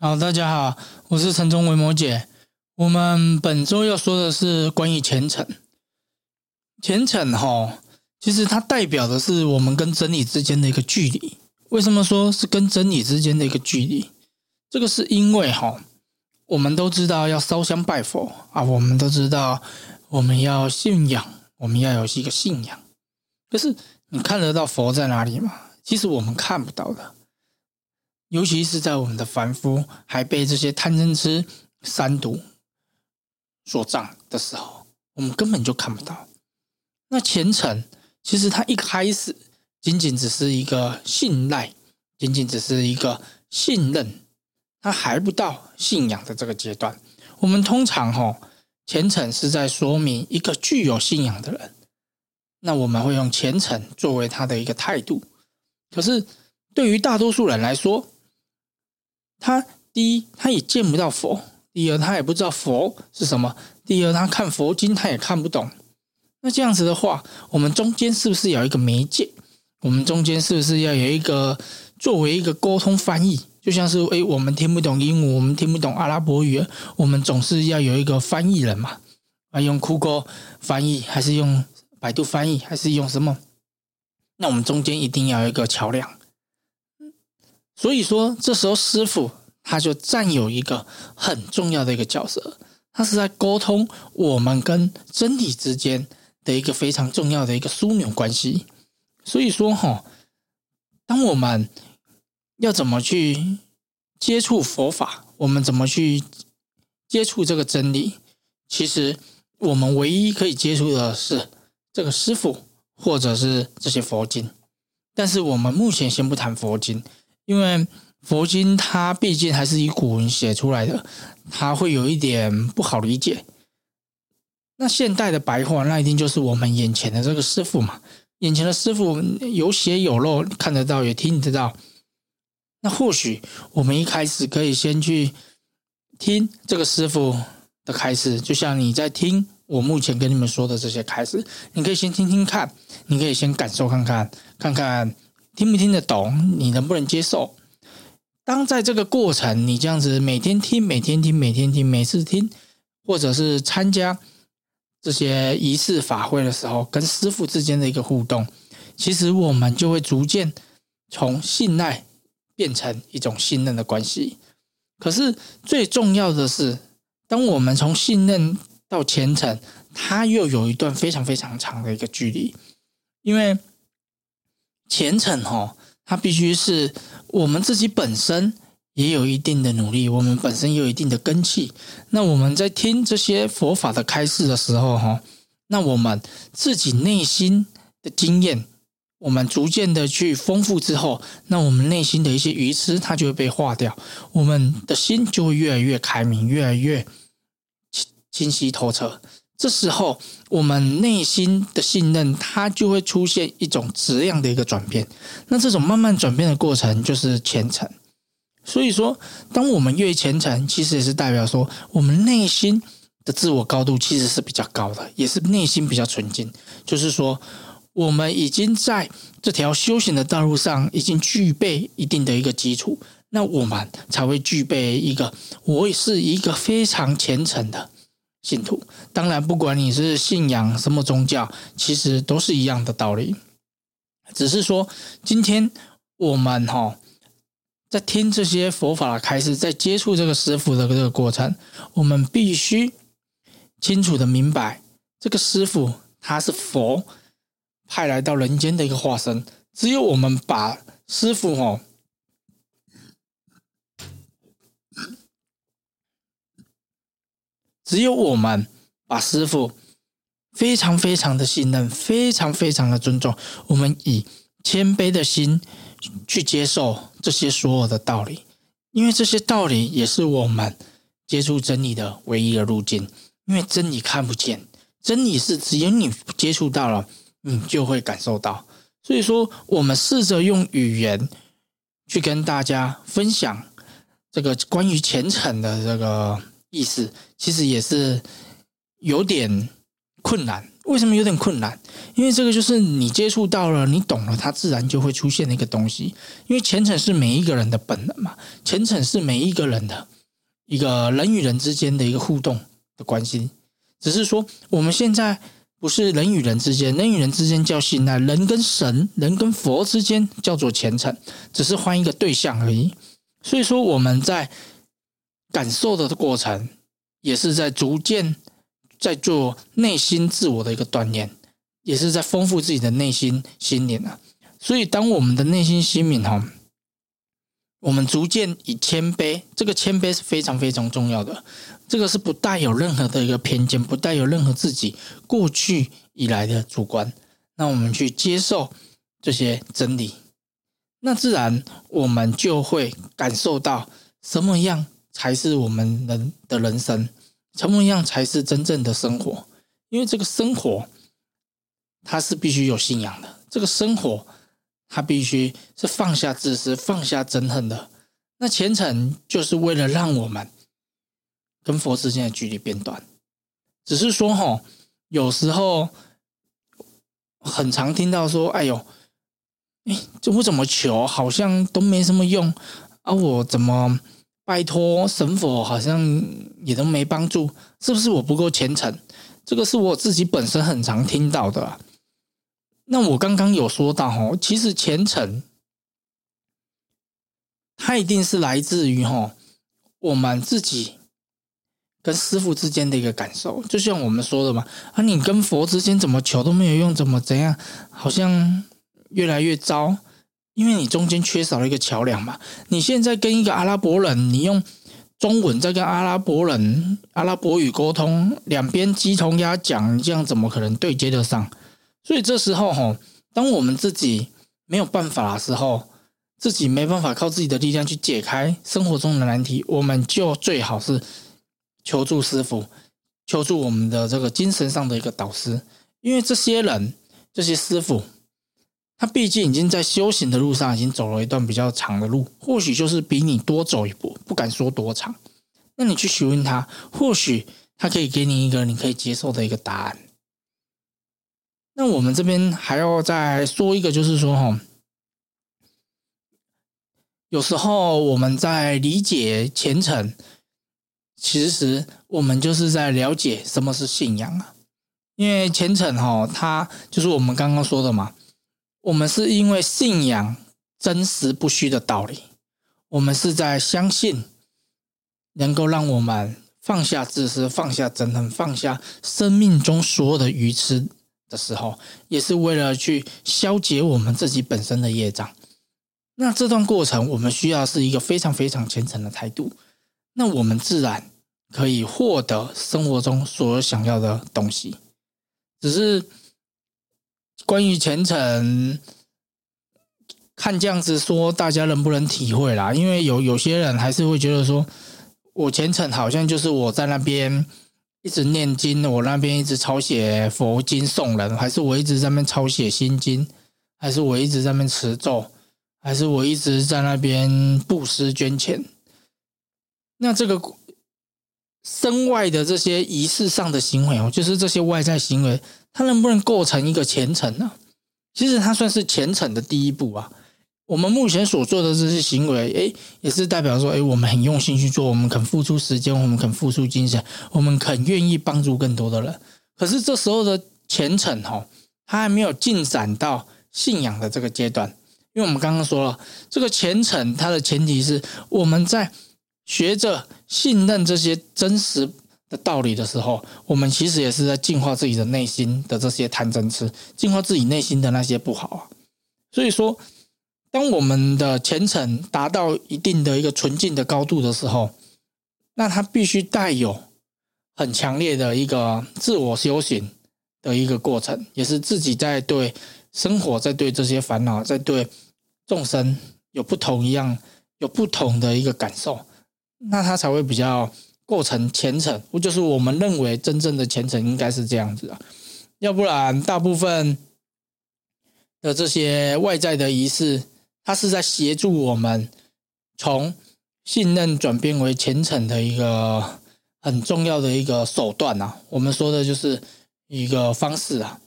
好，大家好，我是陈忠维摩姐。我们本周要说的是关于虔诚。虔诚哈，其实它代表的是我们跟真理之间的一个距离。为什么说是跟真理之间的一个距离？这个是因为哈，我们都知道要烧香拜佛啊，我们都知道我们要信仰，我们要有一个信仰。可是你看得到佛在哪里吗？其实我们看不到的。尤其是在我们的凡夫还被这些贪嗔痴三毒所障的时候，我们根本就看不到。那虔诚其实它一开始仅仅只是一个信赖，仅仅只是一个信任，它还不到信仰的这个阶段。我们通常哈虔诚是在说明一个具有信仰的人，那我们会用虔诚作为他的一个态度。可是对于大多数人来说，他第一，他也见不到佛；第二，他也不知道佛是什么；第二，他看佛经他也看不懂。那这样子的话，我们中间是不是有一个媒介？我们中间是不是要有一个作为一个沟通翻译？就像是诶，我们听不懂英文，我们听不懂阿拉伯语，我们总是要有一个翻译人嘛？啊，用酷狗翻译，还是用百度翻译，还是用什么？那我们中间一定要有一个桥梁。所以说，这时候师傅他就占有一个很重要的一个角色，他是在沟通我们跟真理之间的一个非常重要的一个枢纽关系。所以说，哈，当我们要怎么去接触佛法，我们怎么去接触这个真理，其实我们唯一可以接触的是这个师傅，或者是这些佛经。但是我们目前先不谈佛经。因为佛经它毕竟还是以古文写出来的，它会有一点不好理解。那现代的白话，那一定就是我们眼前的这个师傅嘛。眼前的师傅有血有肉，看得到也听得到。那或许我们一开始可以先去听这个师傅的开始，就像你在听我目前跟你们说的这些开始，你可以先听听看，你可以先感受看看，看看。听不听得懂？你能不能接受？当在这个过程，你这样子每天听、每天听、每天听、每次听，或者是参加这些仪式法会的时候，跟师傅之间的一个互动，其实我们就会逐渐从信赖变成一种信任的关系。可是最重要的是，当我们从信任到虔诚，它又有一段非常非常长的一个距离，因为。虔诚哈，它必须是我们自己本身也有一定的努力，我们本身也有一定的根气。那我们在听这些佛法的开示的时候哈，那我们自己内心的经验，我们逐渐的去丰富之后，那我们内心的一些愚痴，它就会被化掉，我们的心就会越来越开明，越来越清清晰透彻。这时候，我们内心的信任，它就会出现一种质量的一个转变。那这种慢慢转变的过程，就是虔诚。所以说，当我们越虔诚，其实也是代表说，我们内心的自我高度其实是比较高的，也是内心比较纯净。就是说，我们已经在这条修行的道路上，已经具备一定的一个基础，那我们才会具备一个，我也是一个非常虔诚的。信徒，当然，不管你是信仰什么宗教，其实都是一样的道理。只是说，今天我们哈在听这些佛法的开始，在接触这个师傅的这个过程，我们必须清楚的明白，这个师傅他是佛派来到人间的一个化身。只有我们把师傅哦。只有我们把师傅非常非常的信任，非常非常的尊重，我们以谦卑的心去接受这些所有的道理，因为这些道理也是我们接触真理的唯一的路径。因为真理看不见，真理是只有你接触到了，你就会感受到。所以说，我们试着用语言去跟大家分享这个关于虔诚的这个。意思其实也是有点困难，为什么有点困难？因为这个就是你接触到了，你懂了，它自然就会出现的一个东西。因为虔诚是每一个人的本能嘛，虔诚是每一个人的一个人与人之间的一个互动的关系。只是说我们现在不是人与人之间，人与人之间叫信赖，人跟神、人跟佛之间叫做虔诚，只是换一个对象而已。所以说我们在感受的过程，也是在逐渐。在做内心自我的一个锻炼，也是在丰富自己的内心心灵啊。所以，当我们的内心心灵哈，我们逐渐以谦卑，这个谦卑是非常非常重要的。这个是不带有任何的一个偏见，不带有任何自己过去以来的主观。那我们去接受这些真理，那自然我们就会感受到什么样才是我们人的人生。怎么样才是真正的生活？因为这个生活，它是必须有信仰的。这个生活，它必须是放下自私、放下憎恨的。那虔诚就是为了让我们跟佛之间的距离变短。只是说，哈，有时候很常听到说：“哎呦，哎，这我怎么求，好像都没什么用啊！我怎么？”拜托神佛好像也都没帮助，是不是我不够虔诚？这个是我自己本身很常听到的。那我刚刚有说到哈，其实虔诚它一定是来自于哈我们自己跟师傅之间的一个感受，就像我们说的嘛，啊，你跟佛之间怎么求都没有用，怎么怎样，好像越来越糟。因为你中间缺少了一个桥梁嘛，你现在跟一个阿拉伯人，你用中文在跟阿拉伯人阿拉伯语沟通，两边鸡同鸭讲，这样怎么可能对接得上？所以这时候哈，当我们自己没有办法的时候，自己没办法靠自己的力量去解开生活中的难题，我们就最好是求助师傅，求助我们的这个精神上的一个导师，因为这些人这些师傅。他毕竟已经在修行的路上，已经走了一段比较长的路，或许就是比你多走一步，不敢说多长。那你去询问他，或许他可以给你一个你可以接受的一个答案。那我们这边还要再说一个，就是说哈，有时候我们在理解虔诚，其实我们就是在了解什么是信仰啊。因为虔诚哈，它就是我们刚刚说的嘛。我们是因为信仰真实不虚的道理，我们是在相信能够让我们放下自私、放下憎恨、放下生命中所有的愚痴的时候，也是为了去消解我们自己本身的业障。那这段过程，我们需要是一个非常非常虔诚的态度，那我们自然可以获得生活中所想要的东西。只是。关于虔诚，看这样子说，大家能不能体会啦？因为有有些人还是会觉得说，我虔诚好像就是我在那边一直念经，我那边一直抄写佛经送人，还是我一直在那边抄写心经，还是我一直在那边持咒，还是我一直在那边布施捐钱？那这个身外的这些仪式上的行为哦，就是这些外在行为。它能不能构成一个虔诚呢？其实它算是虔诚的第一步啊。我们目前所做的这些行为，诶，也是代表说，诶，我们很用心去做，我们肯付出时间，我们肯付出精神，我们肯愿意帮助更多的人。可是这时候的虔诚，哈，它还没有进展到信仰的这个阶段，因为我们刚刚说了，这个虔诚它的前提是我们在学着信任这些真实。的道理的时候，我们其实也是在净化自己的内心的这些贪嗔痴，净化自己内心的那些不好啊。所以说，当我们的虔诚达到一定的一个纯净的高度的时候，那它必须带有很强烈的一个自我修行的一个过程，也是自己在对生活、在对这些烦恼、在对众生有不同一样、有不同的一个感受，那他才会比较。构成虔诚，就是我们认为真正的虔诚应该是这样子啊？要不然，大部分的这些外在的仪式，它是在协助我们从信任转变为虔诚的一个很重要的一个手段啊。我们说的就是一个方式啊。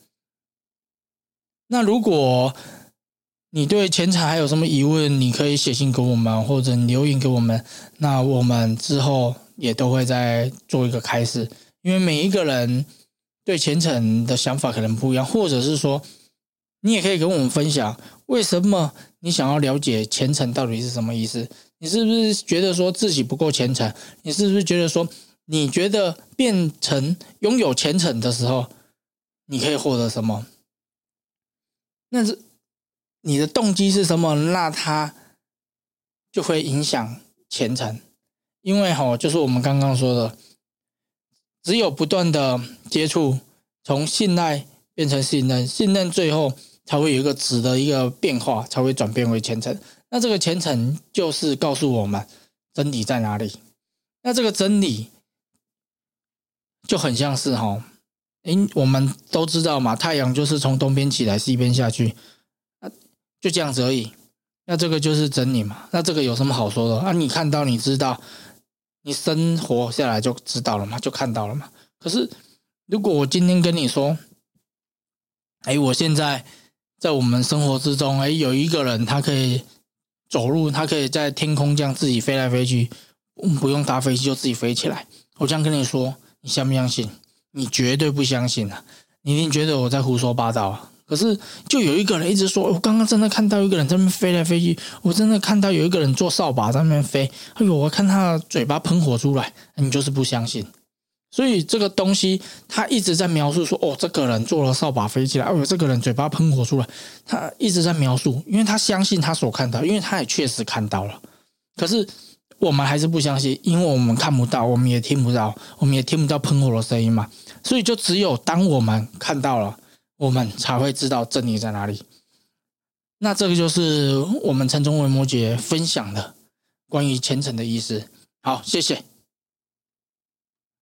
那如果你对钱财还有什么疑问，你可以写信给我们，或者留言给我们。那我们之后也都会再做一个开始，因为每一个人对虔诚的想法可能不一样，或者是说，你也可以跟我们分享，为什么你想要了解虔诚到底是什么意思？你是不是觉得说自己不够虔诚？你是不是觉得说，你觉得变成拥有虔诚的时候，你可以获得什么？那是你的动机是什么？那它就会影响虔诚，因为哈，就是我们刚刚说的，只有不断的接触，从信赖变成信任，信任最后才会有一个质的一个变化，才会转变为虔诚。那这个虔诚就是告诉我们真理在哪里。那这个真理就很像是哈，诶，我们都知道嘛，太阳就是从东边起来，西边下去，就这样子而已。那这个就是真理嘛？那这个有什么好说的？啊，你看到，你知道，你生活下来就知道了嘛，就看到了嘛。可是，如果我今天跟你说，哎，我现在在我们生活之中，哎，有一个人他可以。走路，他可以在天空这样自己飞来飞去，不用搭飞机就自己飞起来。我这样跟你说，你相不相信？你绝对不相信啊！你一定觉得我在胡说八道啊！可是，就有一个人一直说，我刚刚真的看到一个人在那边飞来飞去，我真的看到有一个人坐扫把在那边飞。哎呦，我看他的嘴巴喷火出来，你就是不相信。所以这个东西，他一直在描述说：“哦，这个人坐了扫把飞起来，哦，这个人嘴巴喷火出来。”他一直在描述，因为他相信他所看到，因为他也确实看到了。可是我们还是不相信，因为我们看不到，我们也听不到，我们也听不到喷火的声音嘛。所以就只有当我们看到了，我们才会知道真理在哪里。那这个就是我们陈中文摩羯分享的关于虔诚的意思。好，谢谢。